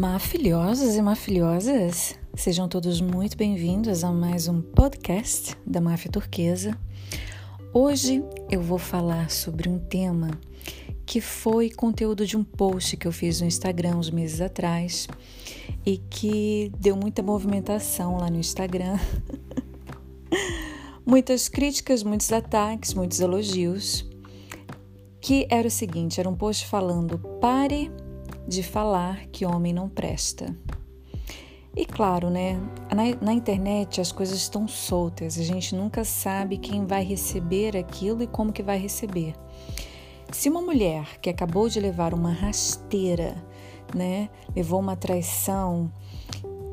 Mafilhosos e mafilhosas, sejam todos muito bem-vindos a mais um podcast da Máfia Turquesa. Hoje eu vou falar sobre um tema que foi conteúdo de um post que eu fiz no Instagram uns meses atrás e que deu muita movimentação lá no Instagram. Muitas críticas, muitos ataques, muitos elogios. Que era o seguinte: era um post falando, pare de falar que homem não presta. E claro, né? Na, na, internet as coisas estão soltas, a gente nunca sabe quem vai receber aquilo e como que vai receber. Se uma mulher que acabou de levar uma rasteira, né, levou uma traição,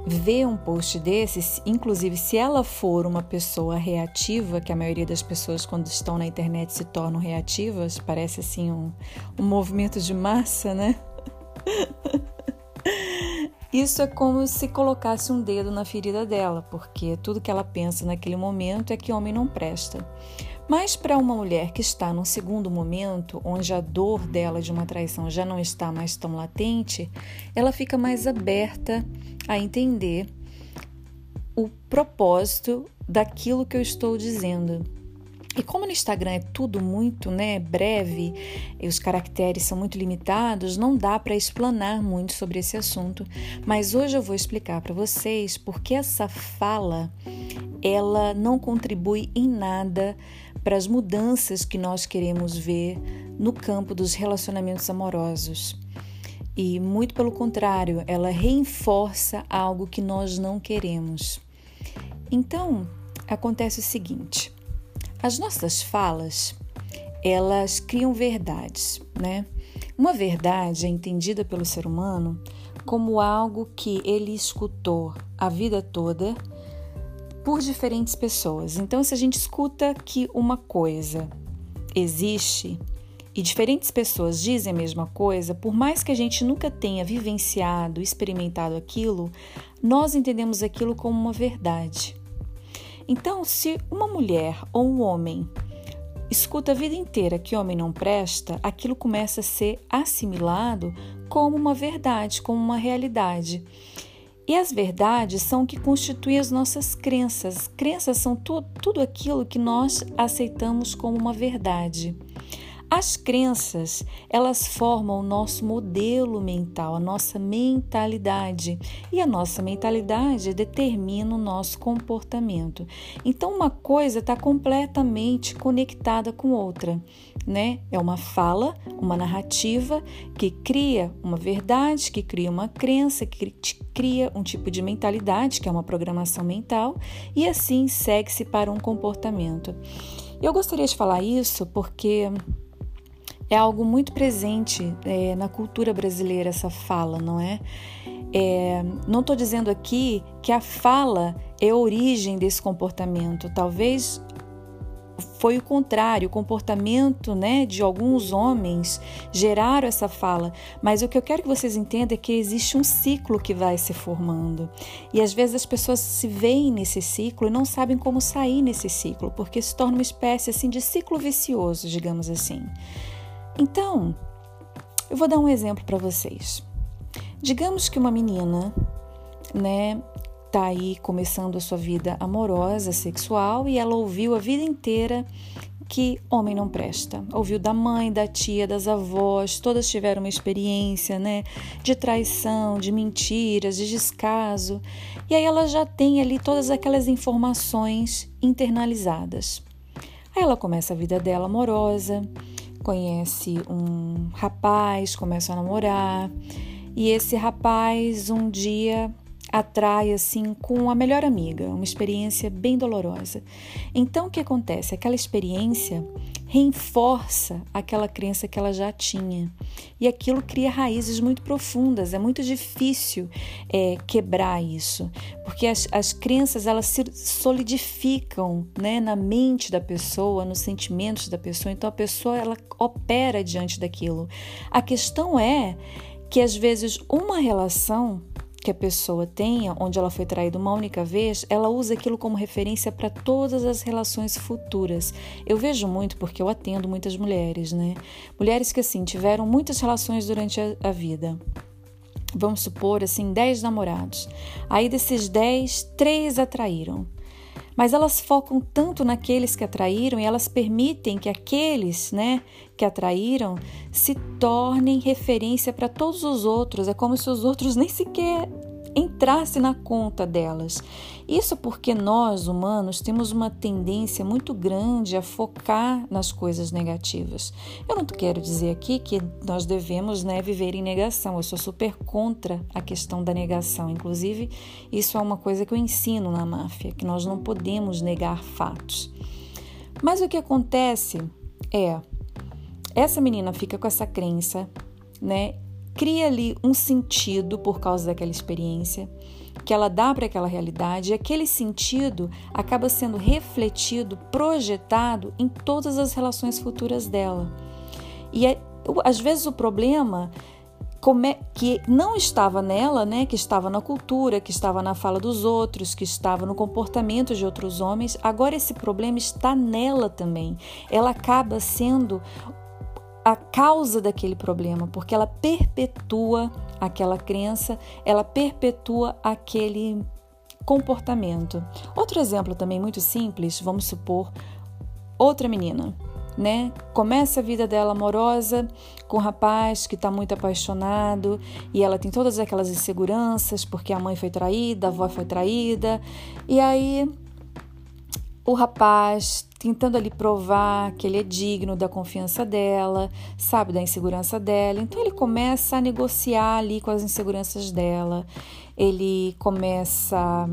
vê um post desses, inclusive se ela for uma pessoa reativa, que a maioria das pessoas quando estão na internet se tornam reativas, parece assim um, um movimento de massa, né? Isso é como se colocasse um dedo na ferida dela, porque tudo que ela pensa naquele momento é que homem não presta. Mas para uma mulher que está num segundo momento, onde a dor dela de uma traição já não está mais tão latente, ela fica mais aberta a entender o propósito daquilo que eu estou dizendo. E como no Instagram é tudo muito né, breve e os caracteres são muito limitados, não dá para explanar muito sobre esse assunto. Mas hoje eu vou explicar para vocês porque essa fala ela não contribui em nada para as mudanças que nós queremos ver no campo dos relacionamentos amorosos. E muito pelo contrário, ela reforça algo que nós não queremos. Então, acontece o seguinte: as nossas falas, elas criam verdades, né? Uma verdade é entendida pelo ser humano como algo que ele escutou a vida toda por diferentes pessoas. Então, se a gente escuta que uma coisa existe e diferentes pessoas dizem a mesma coisa, por mais que a gente nunca tenha vivenciado, experimentado aquilo, nós entendemos aquilo como uma verdade. Então, se uma mulher ou um homem escuta a vida inteira que homem não presta, aquilo começa a ser assimilado como uma verdade, como uma realidade. E as verdades são o que constituem as nossas crenças. Crenças são tu, tudo aquilo que nós aceitamos como uma verdade. As crenças, elas formam o nosso modelo mental, a nossa mentalidade, e a nossa mentalidade determina o nosso comportamento. Então, uma coisa está completamente conectada com outra, né? É uma fala, uma narrativa que cria uma verdade, que cria uma crença, que cria um tipo de mentalidade, que é uma programação mental, e assim segue-se para um comportamento. Eu gostaria de falar isso porque é algo muito presente é, na cultura brasileira essa fala, não é? é não estou dizendo aqui que a fala é a origem desse comportamento. Talvez foi o contrário, o comportamento né, de alguns homens geraram essa fala. Mas o que eu quero que vocês entendam é que existe um ciclo que vai se formando. E às vezes as pessoas se veem nesse ciclo e não sabem como sair nesse ciclo, porque se torna uma espécie assim de ciclo vicioso, digamos assim. Então, eu vou dar um exemplo para vocês. Digamos que uma menina, né, tá aí começando a sua vida amorosa, sexual e ela ouviu a vida inteira que homem não presta. Ouviu da mãe, da tia, das avós, todas tiveram uma experiência, né, de traição, de mentiras, de descaso. E aí ela já tem ali todas aquelas informações internalizadas. Aí ela começa a vida dela amorosa, conhece um rapaz, começa a namorar, e esse rapaz um dia atrai assim com a melhor amiga, uma experiência bem dolorosa. Então o que acontece? Aquela experiência reforça aquela crença que ela já tinha e aquilo cria raízes muito profundas. É muito difícil é, quebrar isso, porque as, as crenças elas se solidificam, né, na mente da pessoa, nos sentimentos da pessoa. Então a pessoa ela opera diante daquilo. A questão é que às vezes uma relação que a pessoa tenha, onde ela foi traída uma única vez, ela usa aquilo como referência para todas as relações futuras. Eu vejo muito porque eu atendo muitas mulheres, né? Mulheres que assim tiveram muitas relações durante a, vida. vamos supor assim, 10 namorados. Aí desses 10, três atraíram. Mas elas focam tanto naqueles que atraíram e elas permitem que aqueles, né, que atraíram se tornem referência para todos os outros. É como se os outros nem sequer entrasse na conta delas. Isso porque nós, humanos, temos uma tendência muito grande a focar nas coisas negativas. Eu não quero dizer aqui que nós devemos né, viver em negação, eu sou super contra a questão da negação. Inclusive, isso é uma coisa que eu ensino na máfia, que nós não podemos negar fatos. Mas o que acontece é, essa menina fica com essa crença, né? Cria ali um sentido por causa daquela experiência que ela dá para aquela realidade, e aquele sentido acaba sendo refletido, projetado em todas as relações futuras dela. E é, às vezes o problema que não estava nela, né, que estava na cultura, que estava na fala dos outros, que estava no comportamento de outros homens, agora esse problema está nela também. Ela acaba sendo a causa daquele problema, porque ela perpetua aquela crença, ela perpetua aquele comportamento. Outro exemplo também muito simples, vamos supor outra menina, né? Começa a vida dela amorosa com um rapaz que está muito apaixonado e ela tem todas aquelas inseguranças porque a mãe foi traída, a avó foi traída, e aí o rapaz tentando ali provar que ele é digno da confiança dela, sabe, da insegurança dela. Então ele começa a negociar ali com as inseguranças dela. Ele começa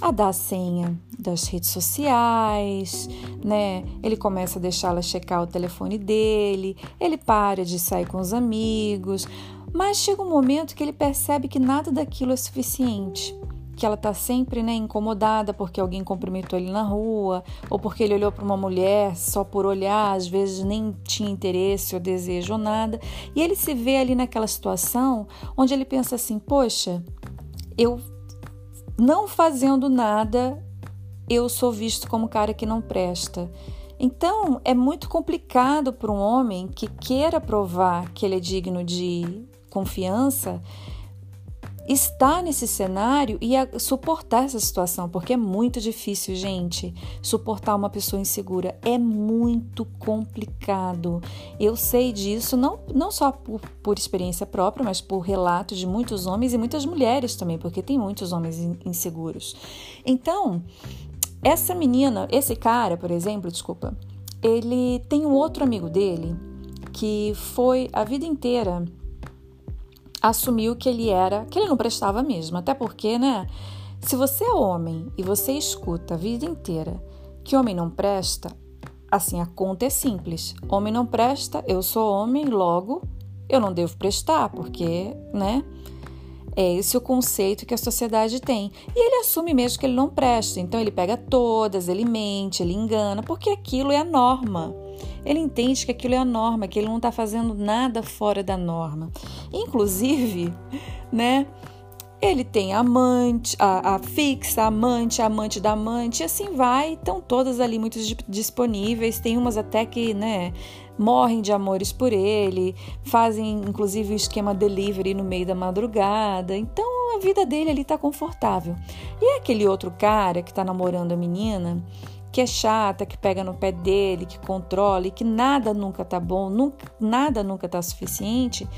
a dar a senha das redes sociais, né? Ele começa a deixá-la checar o telefone dele, ele para de sair com os amigos, mas chega um momento que ele percebe que nada daquilo é suficiente que ela está sempre né, incomodada porque alguém cumprimentou ele na rua, ou porque ele olhou para uma mulher só por olhar, às vezes nem tinha interesse ou desejo ou nada, e ele se vê ali naquela situação onde ele pensa assim: poxa, eu não fazendo nada, eu sou visto como cara que não presta. Então é muito complicado para um homem que queira provar que ele é digno de confiança estar nesse cenário e suportar essa situação, porque é muito difícil, gente. Suportar uma pessoa insegura é muito complicado. Eu sei disso não, não só por, por experiência própria, mas por relatos de muitos homens e muitas mulheres também, porque tem muitos homens inseguros. Então, essa menina, esse cara, por exemplo, desculpa, ele tem um outro amigo dele que foi a vida inteira assumiu que ele era, que ele não prestava mesmo, até porque, né? Se você é homem e você escuta a vida inteira que homem não presta, assim a conta é simples. Homem não presta, eu sou homem, logo eu não devo prestar, porque, né? É esse o conceito que a sociedade tem. E ele assume mesmo que ele não presta. Então ele pega todas, ele mente, ele engana, porque aquilo é a norma. Ele entende que aquilo é a norma, que ele não está fazendo nada fora da norma. Inclusive, né? Ele tem amante, a, a, fixa, amante, amante da amante, e assim vai. Estão todas ali muito disponíveis. Tem umas até que, né, morrem de amores por ele, fazem inclusive o esquema delivery no meio da madrugada. Então a vida dele ali está confortável. E aquele outro cara que está namorando a menina, que é chata, que pega no pé dele, que controla e que nada nunca tá bom, nunca, nada nunca tá suficiente,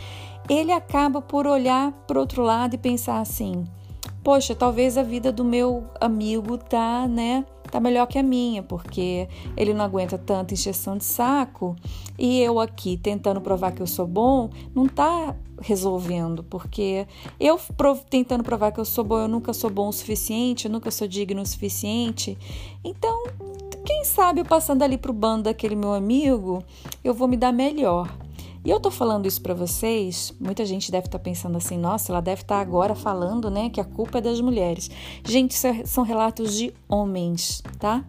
ele acaba por olhar para outro lado e pensar assim: poxa, talvez a vida do meu amigo tá, né, tá melhor que a minha, porque ele não aguenta tanta injeção de saco e eu aqui tentando provar que eu sou bom, não tá resolvendo, porque eu tentando provar que eu sou bom, eu nunca sou bom o suficiente, eu nunca sou digno o suficiente. Então, quem sabe eu passando ali pro bando daquele meu amigo, eu vou me dar melhor. E eu tô falando isso para vocês, muita gente deve estar tá pensando assim, nossa, ela deve estar tá agora falando, né, que a culpa é das mulheres. Gente, é, são relatos de homens, tá?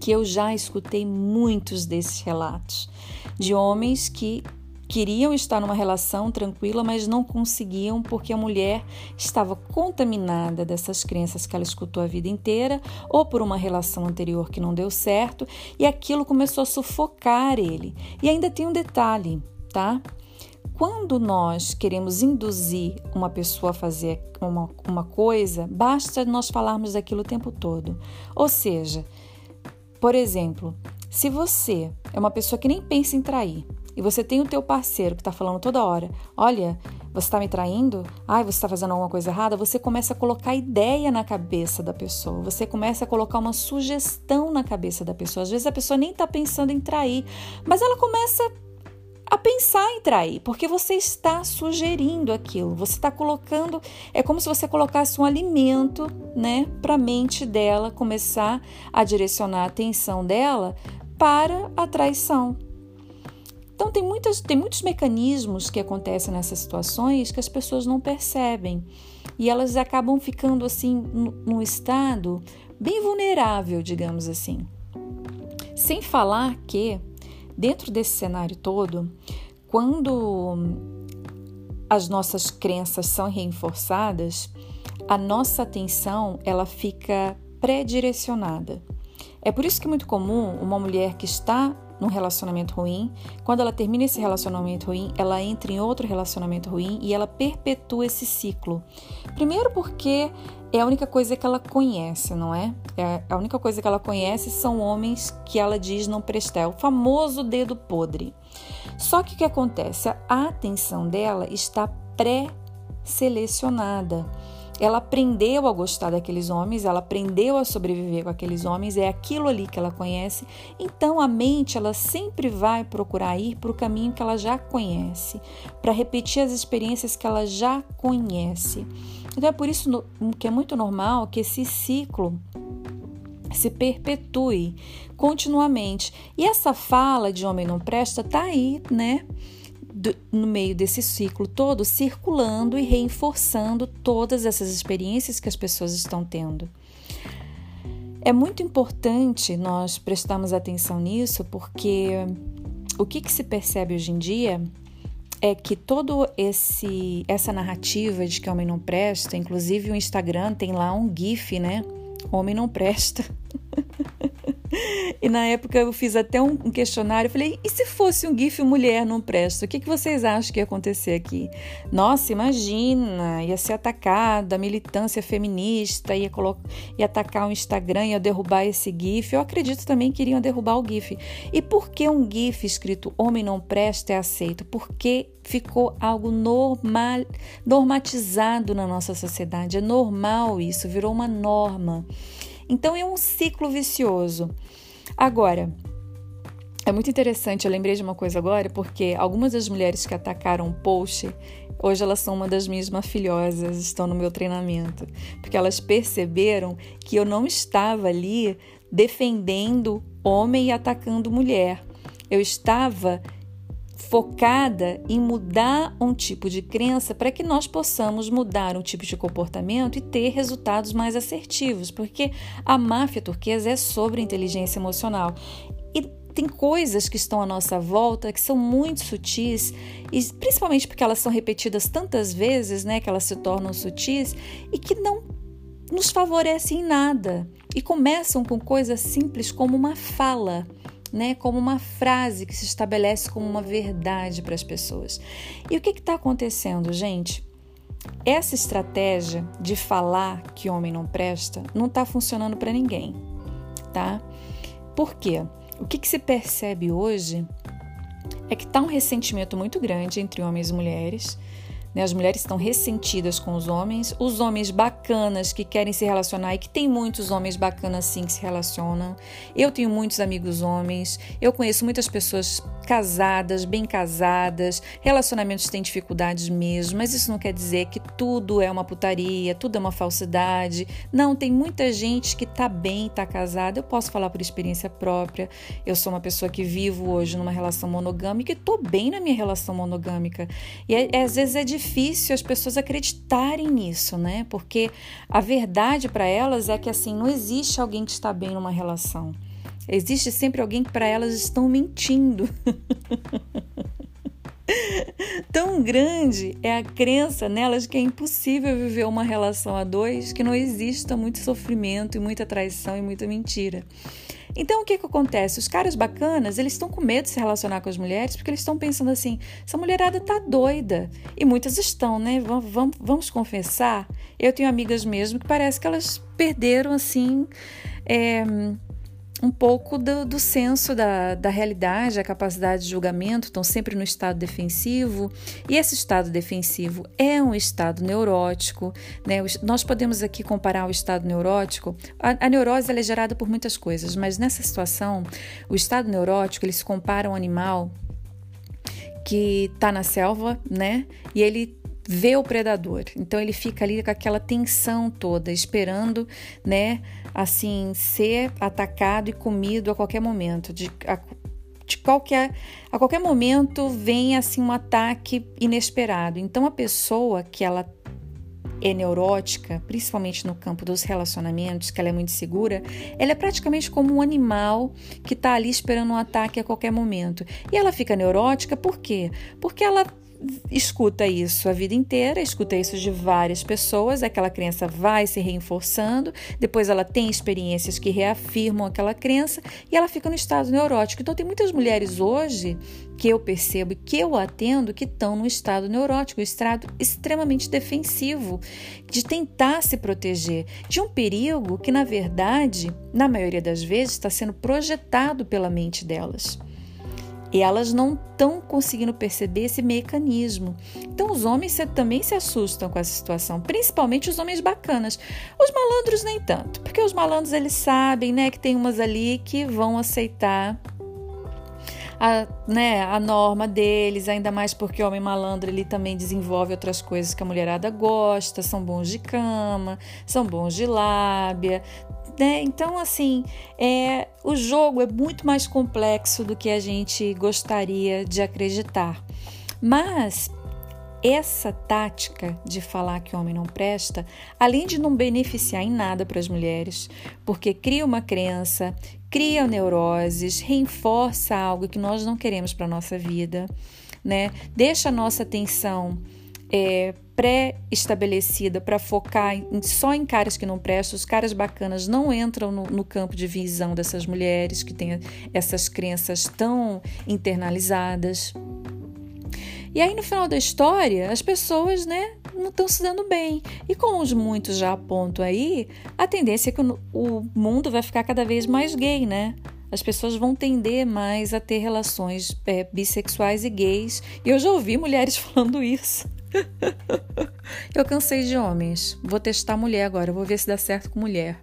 Que eu já escutei muitos desses relatos de homens que queriam estar numa relação tranquila, mas não conseguiam porque a mulher estava contaminada dessas crenças que ela escutou a vida inteira ou por uma relação anterior que não deu certo e aquilo começou a sufocar ele. E ainda tem um detalhe, tá? quando nós queremos induzir uma pessoa a fazer uma, uma coisa, basta nós falarmos daquilo o tempo todo. Ou seja, por exemplo, se você é uma pessoa que nem pensa em trair e você tem o teu parceiro que está falando toda hora, olha, você está me traindo? Ai, você está fazendo alguma coisa errada? Você começa a colocar ideia na cabeça da pessoa. Você começa a colocar uma sugestão na cabeça da pessoa. Às vezes a pessoa nem está pensando em trair, mas ela começa a pensar em trair, porque você está sugerindo aquilo, você está colocando, é como se você colocasse um alimento, né, para a mente dela começar a direcionar a atenção dela para a traição. Então tem, muitas, tem muitos mecanismos que acontecem nessas situações que as pessoas não percebem e elas acabam ficando assim num estado bem vulnerável, digamos assim. Sem falar que Dentro desse cenário todo, quando as nossas crenças são reforçadas, a nossa atenção ela fica pré-direcionada. É por isso que é muito comum uma mulher que está num relacionamento ruim, quando ela termina esse relacionamento ruim, ela entra em outro relacionamento ruim e ela perpetua esse ciclo. Primeiro porque é a única coisa que ela conhece, não é? é a única coisa que ela conhece são homens que ela diz não prestar, é o famoso dedo podre. Só que o que acontece? A atenção dela está pré-selecionada. Ela aprendeu a gostar daqueles homens, ela aprendeu a sobreviver com aqueles homens, é aquilo ali que ela conhece. Então a mente ela sempre vai procurar ir para o caminho que ela já conhece, para repetir as experiências que ela já conhece. Então é por isso que é muito normal que esse ciclo se perpetue continuamente. E essa fala de homem não presta tá aí, né? Do, no meio desse ciclo todo, circulando e reforçando todas essas experiências que as pessoas estão tendo. É muito importante nós prestarmos atenção nisso, porque o que, que se percebe hoje em dia é que todo esse essa narrativa de que homem não presta, inclusive o Instagram tem lá um gif, né? Homem não presta. E na época eu fiz até um questionário, falei, e se fosse um GIF mulher não presta? O que, que vocês acham que ia acontecer aqui? Nossa, imagina, ia ser atacada, a militância feminista ia, ia atacar o Instagram, ia derrubar esse GIF. Eu acredito também que iriam derrubar o GIF. E por que um GIF escrito homem não presta é aceito? Porque ficou algo normal, normatizado na nossa sociedade. É normal isso, virou uma norma. Então é um ciclo vicioso. Agora, é muito interessante, eu lembrei de uma coisa agora, porque algumas das mulheres que atacaram o post, hoje elas são uma das minhas filhosas, estão no meu treinamento, porque elas perceberam que eu não estava ali defendendo homem e atacando mulher. Eu estava focada em mudar um tipo de crença para que nós possamos mudar um tipo de comportamento e ter resultados mais assertivos, porque a máfia turquesa é sobre inteligência emocional. E tem coisas que estão à nossa volta que são muito sutis, e principalmente porque elas são repetidas tantas vezes, né, que elas se tornam sutis e que não nos favorecem em nada. E começam com coisas simples como uma fala né, como uma frase que se estabelece como uma verdade para as pessoas. E o que está acontecendo, gente? Essa estratégia de falar que homem não presta não está funcionando para ninguém, tá? Por quê? O que, que se percebe hoje é que está um ressentimento muito grande entre homens e mulheres né? As mulheres estão ressentidas com os homens, os homens bacanas que querem se relacionar e que tem muitos homens bacanas sim que se relacionam. Eu tenho muitos amigos homens, eu conheço muitas pessoas casadas, bem casadas, relacionamentos têm dificuldades mesmo, mas isso não quer dizer que tudo é uma putaria, tudo é uma falsidade. Não, tem muita gente que tá bem, tá casada. Eu posso falar por experiência própria. Eu sou uma pessoa que vivo hoje numa relação monogâmica e tô bem na minha relação monogâmica. E é, é, às vezes é difícil as pessoas acreditarem nisso, né? Porque a verdade para elas é que assim, não existe alguém que está bem numa relação. Existe sempre alguém que para elas estão mentindo. Tão grande é a crença nelas que é impossível viver uma relação a dois, que não exista muito sofrimento e muita traição e muita mentira. Então o que, que acontece? Os caras bacanas, eles estão com medo de se relacionar com as mulheres porque eles estão pensando assim: essa mulherada tá doida. E muitas estão, né? Vamos, vamos, vamos confessar. Eu tenho amigas mesmo que parece que elas perderam assim. É, um pouco do, do senso da, da realidade, a capacidade de julgamento, estão sempre no estado defensivo, e esse estado defensivo é um estado neurótico. Né? Nós podemos aqui comparar o estado neurótico. A, a neurose é gerada por muitas coisas, mas nessa situação, o estado neurótico ele se compara a um animal que está na selva, né? E ele vê o predador. Então ele fica ali com aquela tensão toda, esperando, né, assim, ser atacado e comido a qualquer momento. De, a, de qualquer, a qualquer momento vem assim um ataque inesperado. Então a pessoa que ela é neurótica, principalmente no campo dos relacionamentos, que ela é muito segura, ela é praticamente como um animal que está ali esperando um ataque a qualquer momento. E ela fica neurótica por quê? Porque ela escuta isso a vida inteira, escuta isso de várias pessoas, aquela crença vai se reforçando, depois ela tem experiências que reafirmam aquela crença e ela fica no estado neurótico. Então, tem muitas mulheres hoje que eu percebo e que eu atendo que estão no estado neurótico, um estado extremamente defensivo, de tentar se proteger de um perigo que, na verdade, na maioria das vezes, está sendo projetado pela mente delas. E elas não estão conseguindo perceber esse mecanismo. Então, os homens também se assustam com essa situação, principalmente os homens bacanas. Os malandros nem tanto, porque os malandros eles sabem, né, que tem umas ali que vão aceitar a, né, a norma deles, ainda mais porque o homem malandro ele também desenvolve outras coisas que a mulherada gosta, são bons de cama, são bons de lábia, né? Então, assim, é, o jogo é muito mais complexo do que a gente gostaria de acreditar. Mas essa tática de falar que o homem não presta, além de não beneficiar em nada para as mulheres, porque cria uma crença, cria neuroses, reforça algo que nós não queremos para a nossa vida, né? Deixa a nossa atenção é, pré-estabelecida para focar em, só em caras que não prestam, os caras bacanas não entram no, no, campo de visão dessas mulheres que têm essas crenças tão internalizadas. E aí, no final da história, as pessoas, né, não estão se dando bem. E como os muitos já apontam aí, a tendência é que o, mundo vai ficar cada vez mais gay, né? as pessoas vão tender mais a ter relações é, bissexuais e gays. E eu já ouvi mulheres falando isso. Eu cansei de homens. Vou testar mulher agora, vou ver se dá certo com mulher.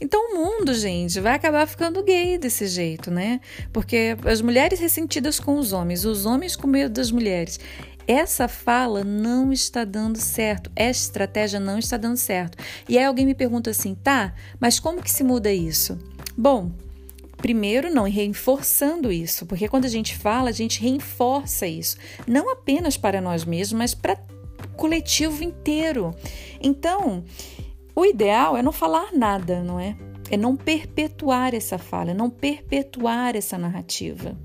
Então o mundo, gente, vai acabar ficando gay desse jeito, né? Porque as mulheres ressentidas com os homens, os homens com medo das mulheres. Essa fala não está dando certo, essa estratégia não está dando certo. E aí alguém me pergunta assim, tá, mas como que se muda isso? Bom, Primeiro, não reforçando isso, porque quando a gente fala, a gente reforça isso, não apenas para nós mesmos, mas para o coletivo inteiro. Então, o ideal é não falar nada, não é? É não perpetuar essa fala, não perpetuar essa narrativa.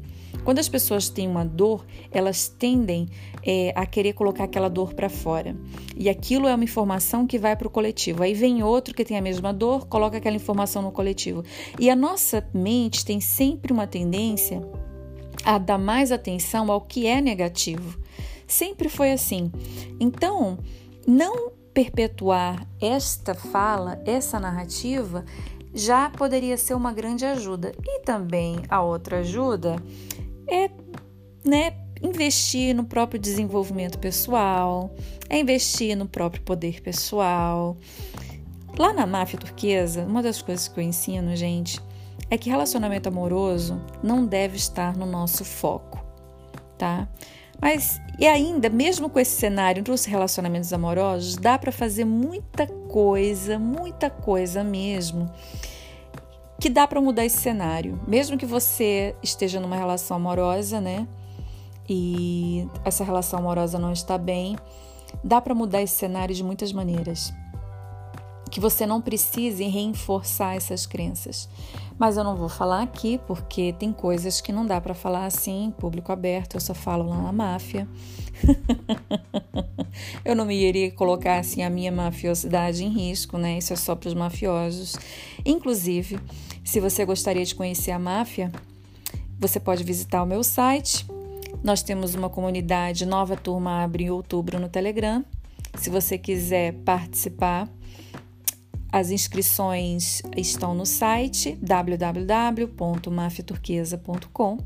Quando as pessoas têm uma dor, elas tendem é, a querer colocar aquela dor para fora. E aquilo é uma informação que vai para o coletivo. Aí vem outro que tem a mesma dor, coloca aquela informação no coletivo. E a nossa mente tem sempre uma tendência a dar mais atenção ao que é negativo. Sempre foi assim. Então, não perpetuar esta fala, essa narrativa, já poderia ser uma grande ajuda. E também a outra ajuda é né, investir no próprio desenvolvimento pessoal, é investir no próprio poder pessoal. Lá na máfia turquesa, uma das coisas que eu ensino, gente, é que relacionamento amoroso não deve estar no nosso foco, tá? Mas e ainda, mesmo com esse cenário dos relacionamentos amorosos, dá para fazer muita coisa, muita coisa mesmo que dá para mudar esse cenário. Mesmo que você esteja numa relação amorosa, né? E essa relação amorosa não está bem, dá para mudar esse cenário de muitas maneiras. Que você não precise reforçar essas crenças. Mas eu não vou falar aqui porque tem coisas que não dá para falar assim, público aberto, eu só falo lá na máfia. eu não me iria colocar assim a minha mafiosidade em risco, né? Isso é só para os mafiosos. Inclusive, Se você gostaria de conhecer a máfia, você pode visitar o meu site. Nós temos uma comunidade Nova Turma abre em outubro no Telegram. Se você quiser participar, as inscrições estão no site www.mafiaturquesa.com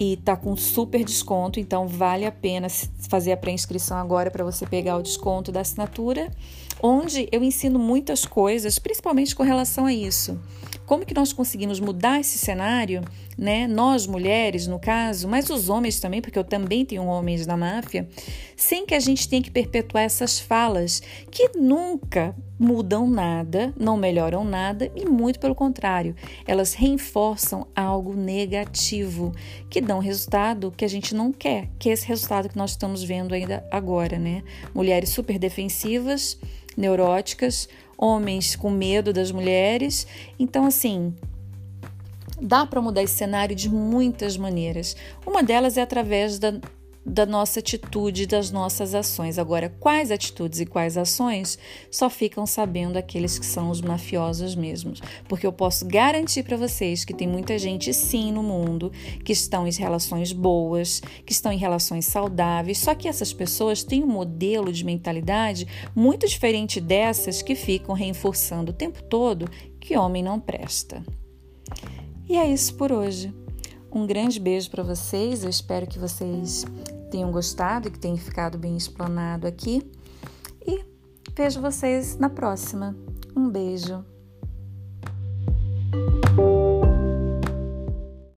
e tá com super desconto, então vale a pena fazer a pré-inscrição agora para você pegar o desconto da assinatura, onde eu ensino muitas coisas, principalmente com relação a isso. Como que nós conseguimos mudar esse cenário, né? Nós mulheres, no caso, mas os homens também, porque eu também tenho homens na máfia, sem que a gente tenha que perpetuar essas falas que nunca mudam nada, não melhoram nada e muito pelo contrário, elas reforçam algo negativo que dão resultado que a gente não quer, que é esse resultado que nós estamos vendo ainda agora, né? Mulheres super defensivas, neuróticas, homens com medo das mulheres. Então, assim, dá para mudar esse cenário de muitas maneiras. Uma delas é através da da nossa atitude, das nossas ações. Agora, quais atitudes e quais ações só ficam sabendo aqueles que são os mafiosos mesmos. Porque eu posso garantir para vocês que tem muita gente, sim, no mundo que estão em relações boas, que estão em relações saudáveis, só que essas pessoas têm um modelo de mentalidade muito diferente dessas que ficam reforçando o tempo todo que homem não presta. E é isso por hoje. Um grande beijo para vocês. Eu espero que vocês tenham gostado e que tenha ficado bem explanado aqui. E vejo vocês na próxima. Um beijo.